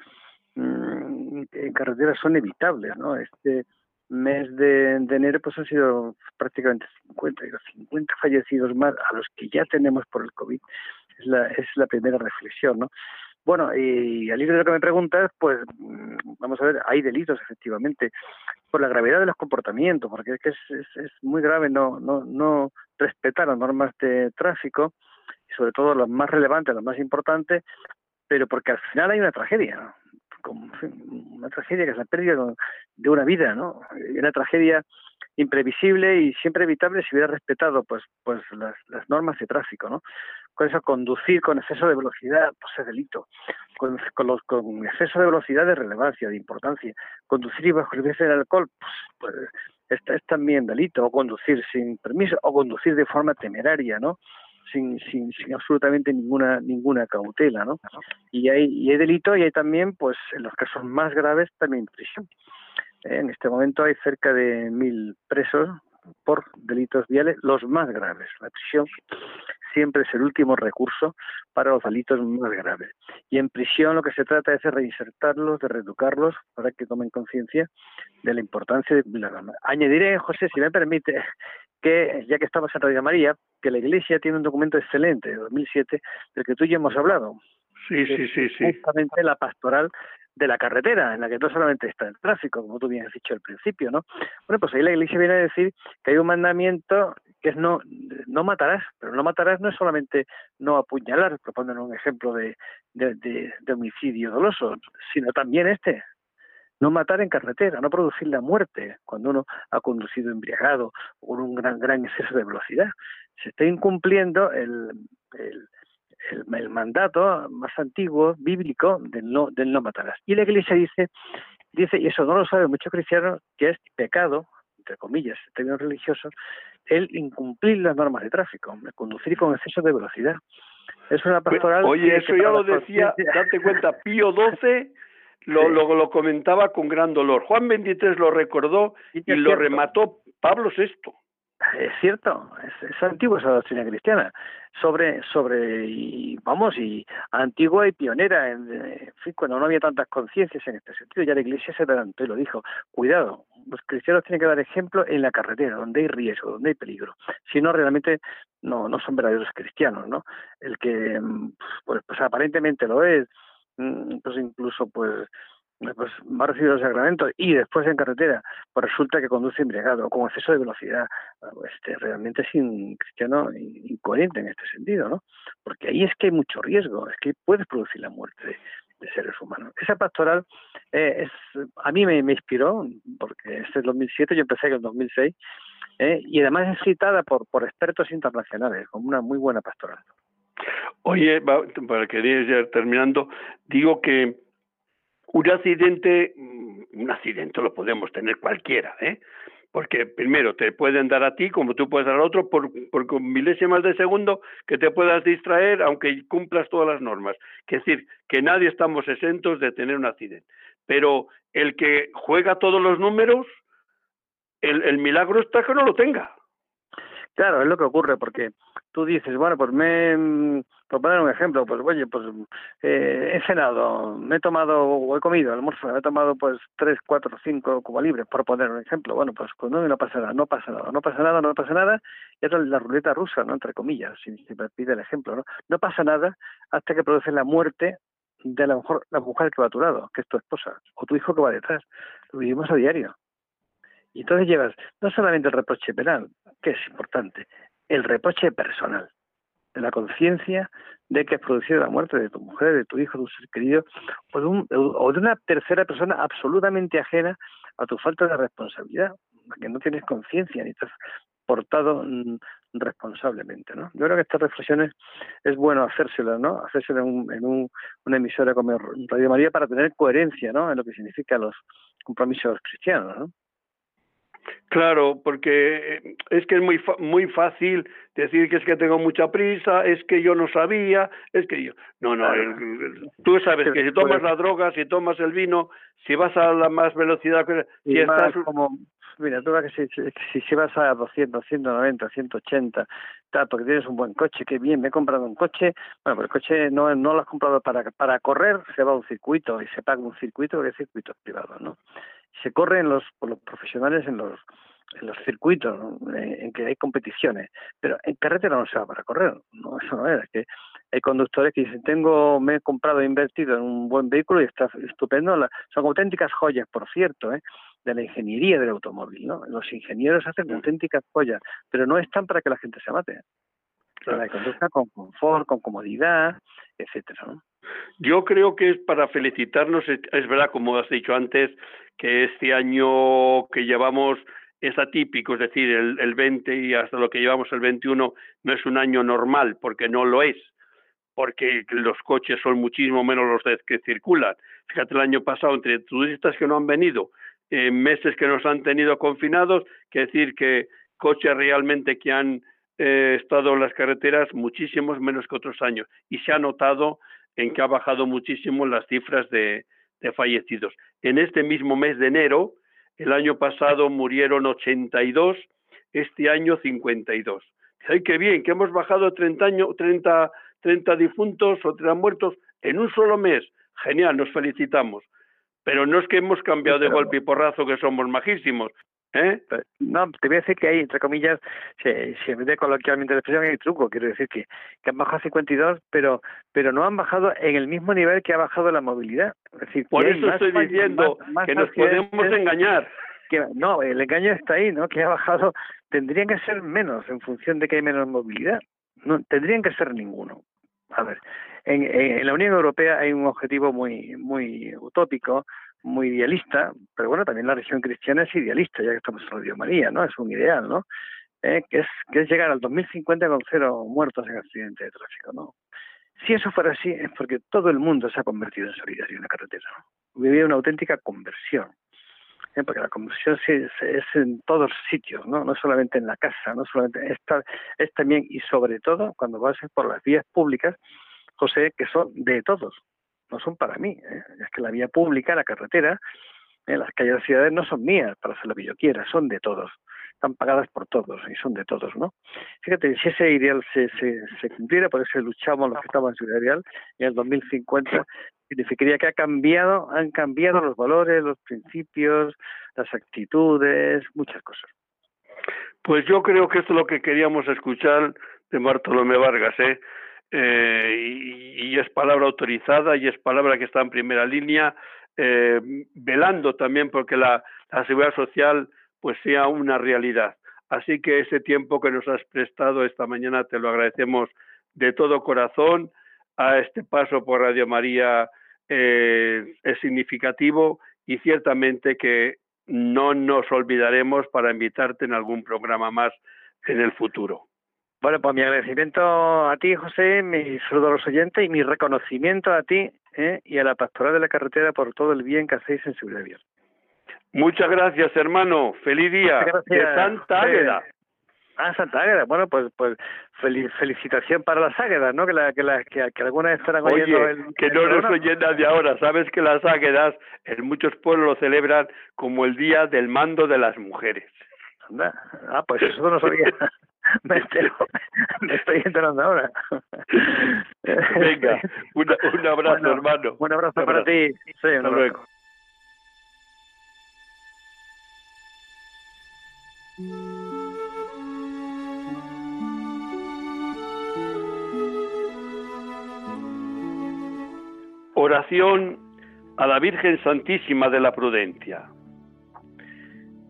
mm, en carreteras son evitables, ¿no? Este mes de, enero pues han sido prácticamente 50, 50 fallecidos más a los que ya tenemos por el COVID. Es la, es la primera reflexión, ¿no? Bueno, y al hilo de lo que me preguntas, pues mm, vamos a ver, hay delitos efectivamente por la gravedad de los comportamientos, porque es que es, es, muy grave no, no, no respetar las normas de tráfico, sobre todo las más relevantes, las más importantes, pero porque al final hay una tragedia, como una tragedia que es la pérdida de una vida, ¿no? Una tragedia imprevisible y siempre evitable si hubiera respetado pues pues las, las normas de tráfico, ¿no? Con eso conducir con exceso de velocidad pues es delito, con, con, los, con exceso de velocidad de relevancia, de importancia, conducir y bajo el alcohol pues, pues es, también delito, o conducir sin permiso, o conducir de forma temeraria, ¿no? sin, sin, sin absolutamente ninguna ninguna cautela, ¿no? Y hay, y hay delito y hay también, pues, en los casos más graves, también prisión. En este momento hay cerca de mil presos por delitos viales, los más graves. La prisión siempre es el último recurso para los delitos más graves. Y en prisión lo que se trata es de reinsertarlos, de reeducarlos, para que tomen conciencia de la importancia de la norma. Añadiré, José, si me permite, que, ya que estamos en Radio María, que la Iglesia tiene un documento excelente de 2007 del que tú y yo hemos hablado. Sí, sí, sí, sí. Justamente la pastoral de la carretera, en la que no solamente está el tráfico, como tú bien has dicho al principio, ¿no? Bueno, pues ahí la Iglesia viene a decir que hay un mandamiento que es no, no matarás, pero no matarás no es solamente no apuñalar, proponen un ejemplo de, de, de, homicidio doloso, sino también este, no matar en carretera, no producir la muerte cuando uno ha conducido embriagado o con un gran, gran exceso de velocidad. Se está incumpliendo el, el, el, mandato más antiguo, bíblico, del no, del no matarás. Y la Iglesia dice, dice, y eso no lo sabe muchos cristianos, que es pecado, entre comillas, en términos religiosos, el incumplir las normas de tráfico, el conducir con exceso de velocidad. Es una pastoral. Oye, eso ya lo decía, date [laughs] cuenta, Pío XII lo, lo, lo, comentaba con gran dolor. Juan XXIII lo recordó y, lo remató Pablo VI. Es cierto, es, es antigua esa doctrina cristiana, sobre, sobre, y, vamos, y antigua y pionera, en, fin, cuando no había tantas conciencias en este sentido, ya la Iglesia se adelantó y lo dijo, cuidado, los cristianos tienen que dar ejemplo en la carretera, donde hay riesgo, donde hay peligro, si no realmente no, no son verdaderos cristianos, ¿no? El que, pues, pues aparentemente lo es, mm, pues incluso, pues, pues va a recibir los sacramentos y después en carretera pues resulta que conduce embriagado con exceso de velocidad este realmente es cristiano incoherente en este sentido no porque ahí es que hay mucho riesgo es que puedes producir la muerte de, de seres humanos. Esa pastoral eh, es a mí me, me, inspiró porque este es el 2007 yo empecé en el 2006 eh, y además es citada por por expertos internacionales como una muy buena pastoral. Oye, para que ir terminando, digo que un accidente, mm, un accidente lo podemos tener cualquiera, ¿eh? Porque primero te pueden dar a ti como tú puedes dar al otro por, por milésimas de segundo que te puedas distraer aunque cumplas todas las normas. Es decir, que nadie estamos exentos de tener un accidente. Pero el que juega todos los números, el, el milagro está que no lo tenga. Claro, es lo que ocurre, porque tú dices, bueno, pues me, mm, por poner un ejemplo, pues oye, pues eh, he cenado, me he tomado o he comido almuerzo, me he tomado pues tres, cuatro, cinco como libres, por poner un ejemplo, bueno, pues con no, no pasa nada, no pasa nada, no pasa nada, no pasa nada, y es la ruleta rusa, ¿no? Entre comillas, si, si me pide el ejemplo, ¿no? No pasa nada hasta que produce la muerte de la mejor la mujer que va a tu lado, que es tu esposa, o tu hijo que va detrás. Lo vivimos a diario. Y entonces llevas no solamente el reproche penal, que es importante, el reproche personal, de la conciencia de que has producido la muerte de tu mujer, de tu hijo, de tu ser querido, o de, un, o de una tercera persona absolutamente ajena a tu falta de responsabilidad, que no tienes conciencia ni te has portado responsablemente, ¿no? Yo creo que estas reflexiones es bueno hacérselas, ¿no? Hacérselas en, un, en un, una emisora como Radio María para tener coherencia, ¿no? En lo que significa los compromisos cristianos, ¿no? Claro, porque es que es muy muy fácil decir que es que tengo mucha prisa, es que yo no sabía, es que yo no no, el, tú sabes que si tomas la droga, si tomas el vino, si vas a la más velocidad, si y estás como mira, tú que si, si, si vas a 200, 190, 180, tal, porque tienes un buen coche, qué bien, me he comprado un coche, bueno, el coche no, no lo has comprado para, para correr, se va a un circuito y se paga un circuito, porque es circuito privado, ¿no? Se corre en los, por los profesionales en los en los circuitos ¿no? en que hay competiciones, pero en carretera no se va para correr, no eso [laughs] no es, que hay conductores que dicen tengo me he comprado e invertido en un buen vehículo y está estupendo, la, son auténticas joyas, por cierto, ¿eh? de la ingeniería del automóvil, ¿no? Los ingenieros hacen auténticas joyas, pero no están para que la gente se mate. Claro. La conduzca con confort, con comodidad, etcétera, ¿no? Yo creo que es para felicitarnos, es verdad, como has dicho antes, que este año que llevamos es atípico, es decir, el, el 20 y hasta lo que llevamos el 21 no es un año normal, porque no lo es, porque los coches son muchísimo menos los que circulan. Fíjate, el año pasado, entre turistas que no han venido, eh, meses que nos han tenido confinados, que decir que coches realmente que han eh, estado en las carreteras muchísimos menos que otros años. Y se ha notado en que ha bajado muchísimo las cifras de, de fallecidos. En este mismo mes de enero, el año pasado murieron 82, este año 52. ¡Ay, qué bien! Que hemos bajado 30, años, 30, 30 difuntos o 30 muertos en un solo mes. Genial, nos felicitamos. Pero no es que hemos cambiado de golpe y porrazo que somos majísimos. ¿Eh? No, te voy a decir que hay, entre comillas, se, se mete coloquialmente la expresión, hay truco, quiero decir que, que han bajado a 52, pero pero no han bajado en el mismo nivel que ha bajado la movilidad. Es decir, Por eso estoy diciendo más, más que nos podemos engañar. Que, no, el engaño está ahí, ¿no? Que ha bajado, tendrían que ser menos en función de que hay menos movilidad. No, tendrían que ser ninguno. A ver, en, en la Unión Europea hay un objetivo muy muy utópico muy idealista, pero bueno, también la religión cristiana es idealista, ya que estamos en Radio María, ¿no? Es un ideal, ¿no? Eh, que, es, que es llegar al 2050 con cero muertos en accidente de tráfico, ¿no? Si eso fuera así, es porque todo el mundo se ha convertido en solidario en la carretera. Vivía una auténtica conversión, ¿eh? porque la conversión es, es, en todos sitios, ¿no? No solamente en la casa, no solamente, es, es también y sobre todo cuando vas por las vías públicas, José, que son de todos, no son para mí. ¿eh? Es que la vía pública, la carretera, ¿eh? las calles de las ciudades no son mías para hacer lo que yo quiera, son de todos. están pagadas por todos y son de todos, ¿no? Fíjate, si ese ideal se, se, se cumpliera, por eso luchamos los que estaban en Ciudad Real, en el 2050 significaría que ha cambiado, han cambiado los valores, los principios, las actitudes, muchas cosas. Pues yo creo que esto es lo que queríamos escuchar de Bartolomé Vargas, ¿eh? Eh y, es palabra autorizada y es palabra que está en primera línea, eh, velando también porque la, seguridad social pues sea una realidad. Así que ese tiempo que nos has prestado esta mañana te lo agradecemos de todo corazón. A este paso por Radio María eh, es significativo y ciertamente que no nos olvidaremos para invitarte en algún programa más en el futuro. Bueno, pues mi agradecimiento a ti, José, mi saludo a los oyentes y mi reconocimiento a ti ¿eh? y a la Pastoral de la Carretera por todo el bien que hacéis en Seguridad Vial. Muchas gracias, hermano. Feliz día. De Santa Águeda. Ah, Santa Águeda. Bueno, pues pues felicitación para las Águedas, ¿no? Que, la, que, la, que, que algunas estarán oyendo el, que no nos oyen de ahora. Sabes que las Águedas en muchos pueblos lo celebran como el Día del Mando de las Mujeres. Ah, pues eso no sabía. [laughs] me, entero, [laughs] me estoy enterando ahora. Venga, un [laughs] abrazo, hermano. Un abrazo, para ti. Sí, un Hasta luego. Oración a la Virgen Santísima de la Prudencia.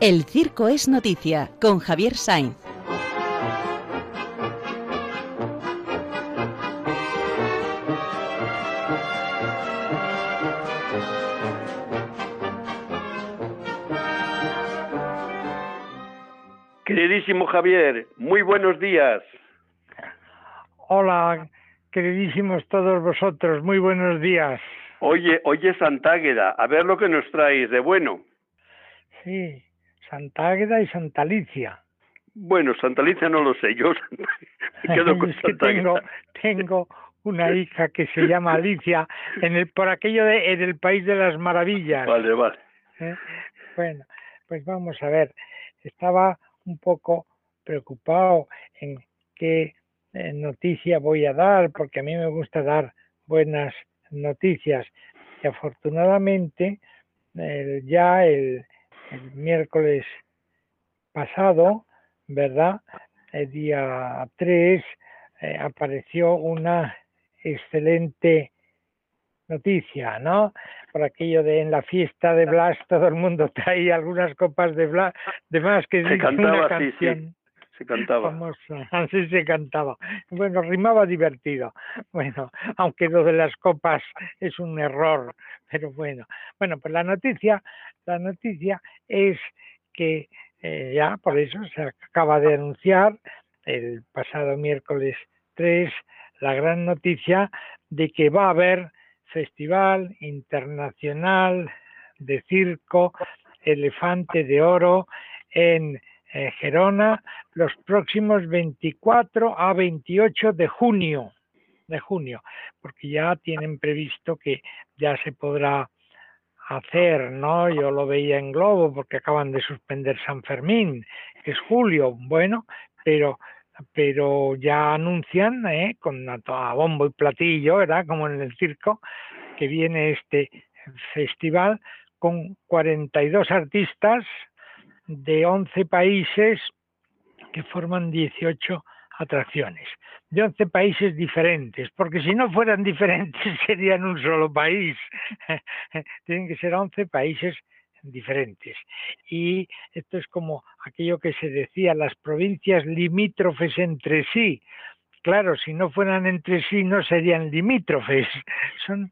El circo es noticia con Javier Sainz. Queridísimo Javier, muy buenos días. Hola, queridísimos todos vosotros, muy buenos días. Oye, oye Santágueda, a ver lo que nos traes de bueno. Sí, Santa Águeda y Santa Alicia. Bueno, Santa Alicia no lo sé, yo [laughs] me quedo [laughs] con es que tengo, tengo una hija que se llama Alicia en el por aquello de en el país de las maravillas. Vale, vale. ¿Eh? Bueno, pues vamos a ver. Estaba un poco preocupado en qué eh, noticia voy a dar, porque a mí me gusta dar buenas noticias. Y afortunadamente, ya el, el miércoles pasado, ¿verdad? El día 3 eh, apareció una excelente noticia, ¿no? Por aquello de en la fiesta de Blas todo el mundo traía algunas copas de Blas, de más que se cantaba, una canción. Se cantaba. [laughs] Así se cantaba. Bueno, rimaba divertido. Bueno, aunque lo de las copas es un error, pero bueno. Bueno, pues la noticia la noticia es que eh, ya por eso se acaba de anunciar el pasado miércoles 3 la gran noticia de que va a haber Festival Internacional de Circo Elefante de Oro en Gerona los próximos 24 a 28 de junio de junio porque ya tienen previsto que ya se podrá hacer, ¿no? Yo lo veía en Globo porque acaban de suspender San Fermín, que es julio, bueno, pero pero ya anuncian ¿eh? con a, bombo y platillo, ¿verdad? Como en el circo, que viene este festival con 42 artistas de 11 países que forman 18 atracciones de 11 países diferentes, porque si no fueran [laughs] diferentes serían un solo país. [laughs] Tienen que ser 11 países diferentes. Y esto es como aquello que se decía, las provincias limítrofes entre sí. Claro, si no fueran entre sí no serían limítrofes. [laughs] Son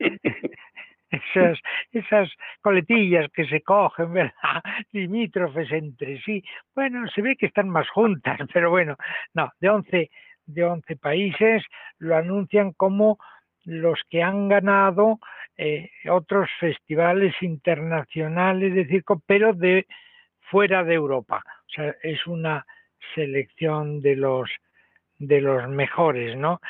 esas, esas coletillas que se cogen, ¿verdad? [laughs] Limítrofes entre sí. Bueno, se ve que están más juntas, [laughs] pero bueno, no, de 11 de 11 países lo anuncian como los que han ganado eh, otros festivales internacionales de circo, pero de fuera de Europa. O sea, es una selección de los de los mejores, ¿no?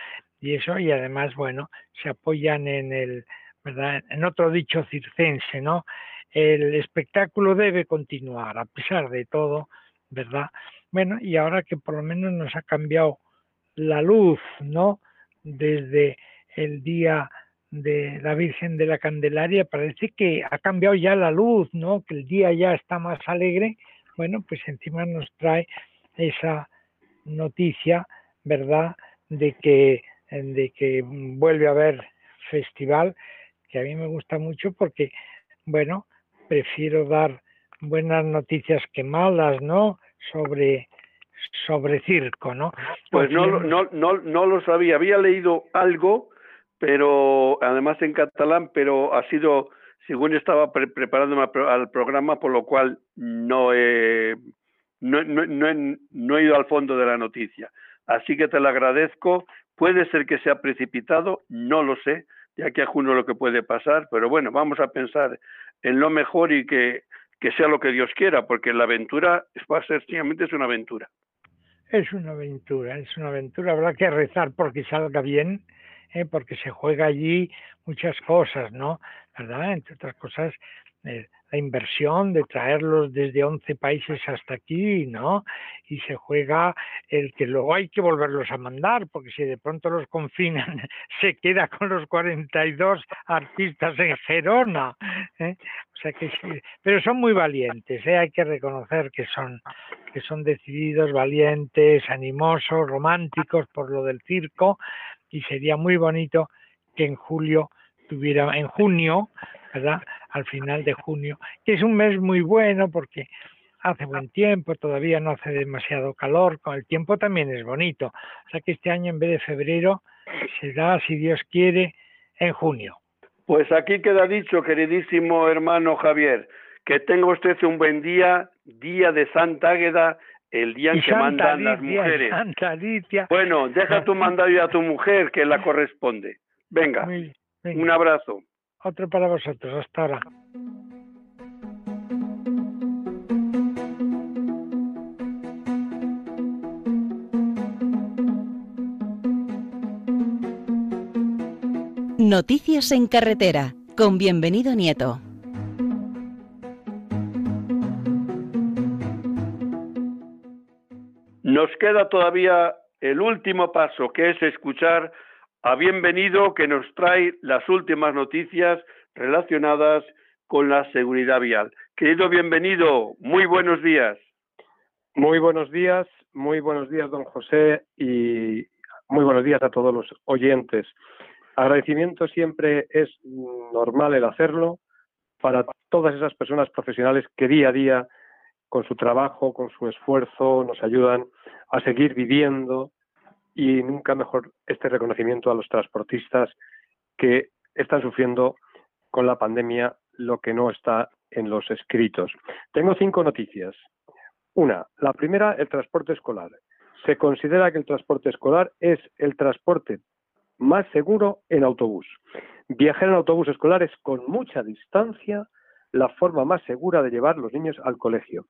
Y eso, y además, bueno, se apoyan en el, ¿verdad? En otro dicho circense, ¿no? El espectáculo debe continuar, a pesar de todo, ¿verdad? Bueno, y ahora que por lo menos nos ha cambiado la luz, ¿no? Desde el día de la Virgen de la Candelaria, parece que ha cambiado ya la luz, ¿no? Que el día ya está más alegre. Bueno, pues encima nos trae esa noticia, ¿verdad? De que, de que vuelve a haber festival, que a mí me gusta mucho porque, bueno, prefiero dar buenas noticias que malas, ¿no? Sobre sobre circo, ¿no? Pues no, no, no, no lo sabía. Había leído algo, pero además en catalán, pero ha sido, según estaba preparándome al programa, por lo cual no he, no, no, no, no he ido al fondo de la noticia. Así que te lo agradezco. Puede ser que sea precipitado, no lo sé, ya que a junio lo que puede pasar, pero bueno, vamos a pensar en lo mejor y que, que sea lo que Dios quiera, porque la aventura va a ser simplemente es una aventura. Es una aventura, es una aventura. Habrá que rezar porque salga bien, ¿eh? porque se juega allí muchas cosas, ¿no? ¿Verdad? Entre otras cosas, eh, la inversión de traerlos desde 11 países hasta aquí, ¿no? Y se juega el que luego hay que volverlos a mandar, porque si de pronto los confinan, [laughs] se queda con los 42 artistas en Gerona. ¿eh? O sea que sí, pero son muy valientes, ¿eh? hay que reconocer que son, que son decididos, valientes, animosos, románticos por lo del circo, y sería muy bonito que en julio tuviera, en junio, ¿verdad? Al final de junio, que es un mes muy bueno porque hace buen tiempo, todavía no hace demasiado calor, con el tiempo también es bonito. O sea que este año en vez de febrero será, si Dios quiere, en junio. Pues aquí queda dicho, queridísimo hermano Javier, que tenga usted un buen día, día de Santa Águeda, el día en que mandan las mujeres. Santa. Bueno, deja tu mandado a tu mujer que la corresponde. Venga, un abrazo. Otro para vosotros, hasta ahora. Noticias en carretera, con bienvenido Nieto. Nos queda todavía el último paso, que es escuchar a Bienvenido que nos trae las últimas noticias relacionadas con la seguridad vial. Querido Bienvenido, muy buenos días. Muy buenos días, muy buenos días, don José, y muy buenos días a todos los oyentes. Agradecimiento siempre es normal el hacerlo para todas esas personas profesionales que día a día, con su trabajo, con su esfuerzo, nos ayudan a seguir viviendo, y nunca mejor este reconocimiento a los transportistas que están sufriendo con la pandemia lo que no está en los escritos. Tengo cinco noticias. Una, la primera, el transporte escolar. Se considera que el transporte escolar es el transporte más seguro en autobús. Viajar en autobús escolar es con mucha distancia la forma más segura de llevar los niños al colegio.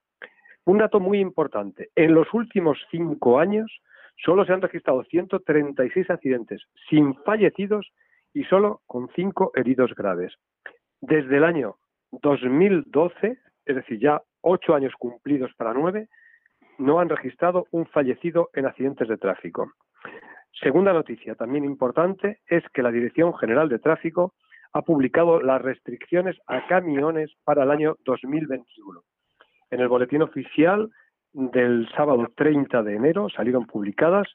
Un dato muy importante, en los últimos cinco años Solo se han registrado 136 accidentes sin fallecidos y solo con cinco heridos graves. Desde el año 2012, es decir, ya ocho años cumplidos para nueve, no han registrado un fallecido en accidentes de tráfico. Segunda noticia, también importante, es que la Dirección General de Tráfico ha publicado las restricciones a camiones para el año 2021. En el boletín oficial del sábado 30 de enero salieron publicadas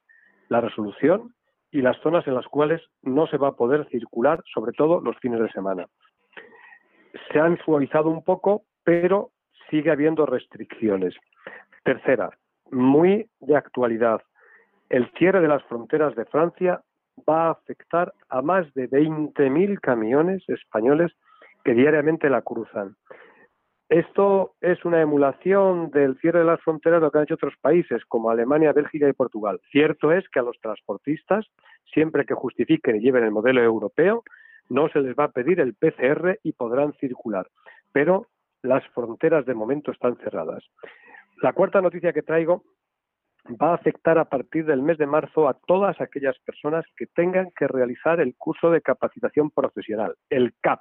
la resolución y las zonas en las cuales no se va a poder circular, sobre todo los fines de semana. Se han suavizado un poco, pero sigue habiendo restricciones. Tercera, muy de actualidad, el cierre de las fronteras de Francia va a afectar a más de 20.000 camiones españoles que diariamente la cruzan. Esto es una emulación del cierre de las fronteras lo que han hecho otros países como Alemania, Bélgica y Portugal. Cierto es que a los transportistas, siempre que justifiquen y lleven el modelo europeo, no se les va a pedir el PCR y podrán circular. Pero las fronteras de momento están cerradas. La cuarta noticia que traigo va a afectar a partir del mes de marzo a todas aquellas personas que tengan que realizar el curso de capacitación profesional, el CAP,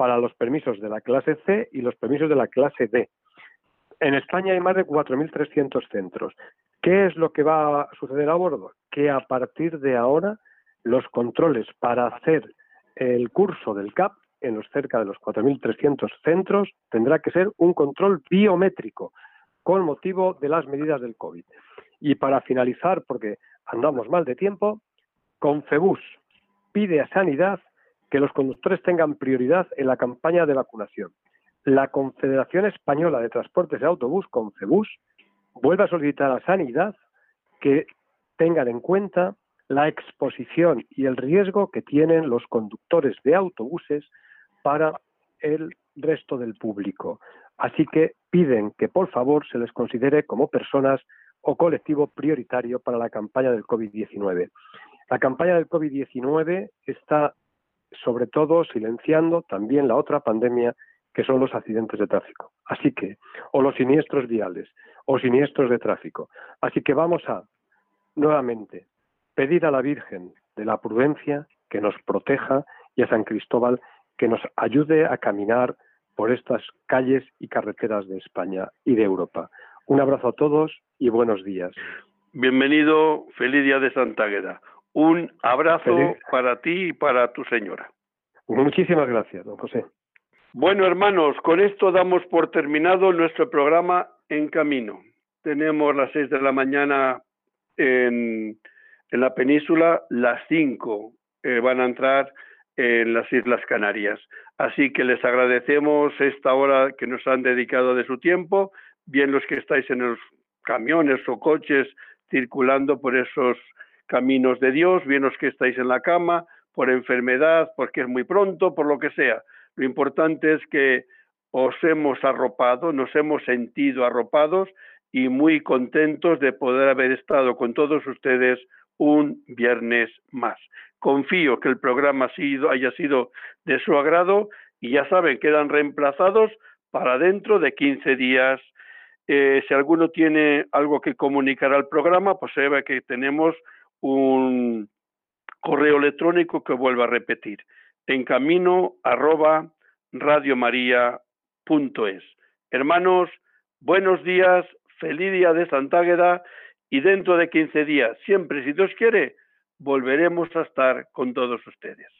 para los permisos de la clase C y los permisos de la clase D. En España hay más de 4.300 centros. ¿Qué es lo que va a suceder a bordo? Que a partir de ahora los controles para hacer el curso del CAP en los cerca de los 4.300 centros tendrá que ser un control biométrico con motivo de las medidas del COVID. Y para finalizar, porque andamos mal de tiempo, Confebus pide a Sanidad que los conductores tengan prioridad en la campaña de vacunación. La Confederación Española de Transportes de Autobús, Confebus, vuelve a solicitar a Sanidad que tengan en cuenta la exposición y el riesgo que tienen los conductores de autobuses para el resto del público. Así que piden que por favor se les considere como personas o colectivo prioritario para la campaña del COVID-19. La campaña del COVID-19 está sobre todo silenciando también la otra pandemia que son los accidentes de tráfico. Así que, o los siniestros viales, o siniestros de tráfico. Así que vamos a, nuevamente, pedir a la Virgen de la prudencia que nos proteja y a San Cristóbal que nos ayude a caminar por estas calles y carreteras de España y de Europa. Un abrazo a todos y buenos días. Bienvenido, feliz día de Santa Agueda. Un abrazo para ti y para tu señora. Muchísimas gracias, don José. Bueno, hermanos, con esto damos por terminado nuestro programa En Camino. Tenemos las seis de la mañana en, en la península, las cinco eh, van a entrar en las Islas Canarias. Así que les agradecemos esta hora que nos han dedicado de su tiempo, bien los que estáis en los camiones o coches circulando por esos caminos de Dios, bien los que estáis en la cama, por enfermedad, porque es muy pronto, por lo que sea. Lo importante es que os hemos arropado, nos hemos sentido arropados y muy contentos de poder haber estado con todos ustedes un viernes más. Confío que el programa haya sido de su agrado y ya saben, quedan reemplazados para dentro de 15 días. Eh, si alguno tiene algo que comunicar al programa, pues se ve que tenemos un correo electrónico que vuelvo a repetir, en camino arroba radiomaria.es. Hermanos, buenos días, feliz día de Santa Águeda y dentro de 15 días, siempre si Dios quiere, volveremos a estar con todos ustedes.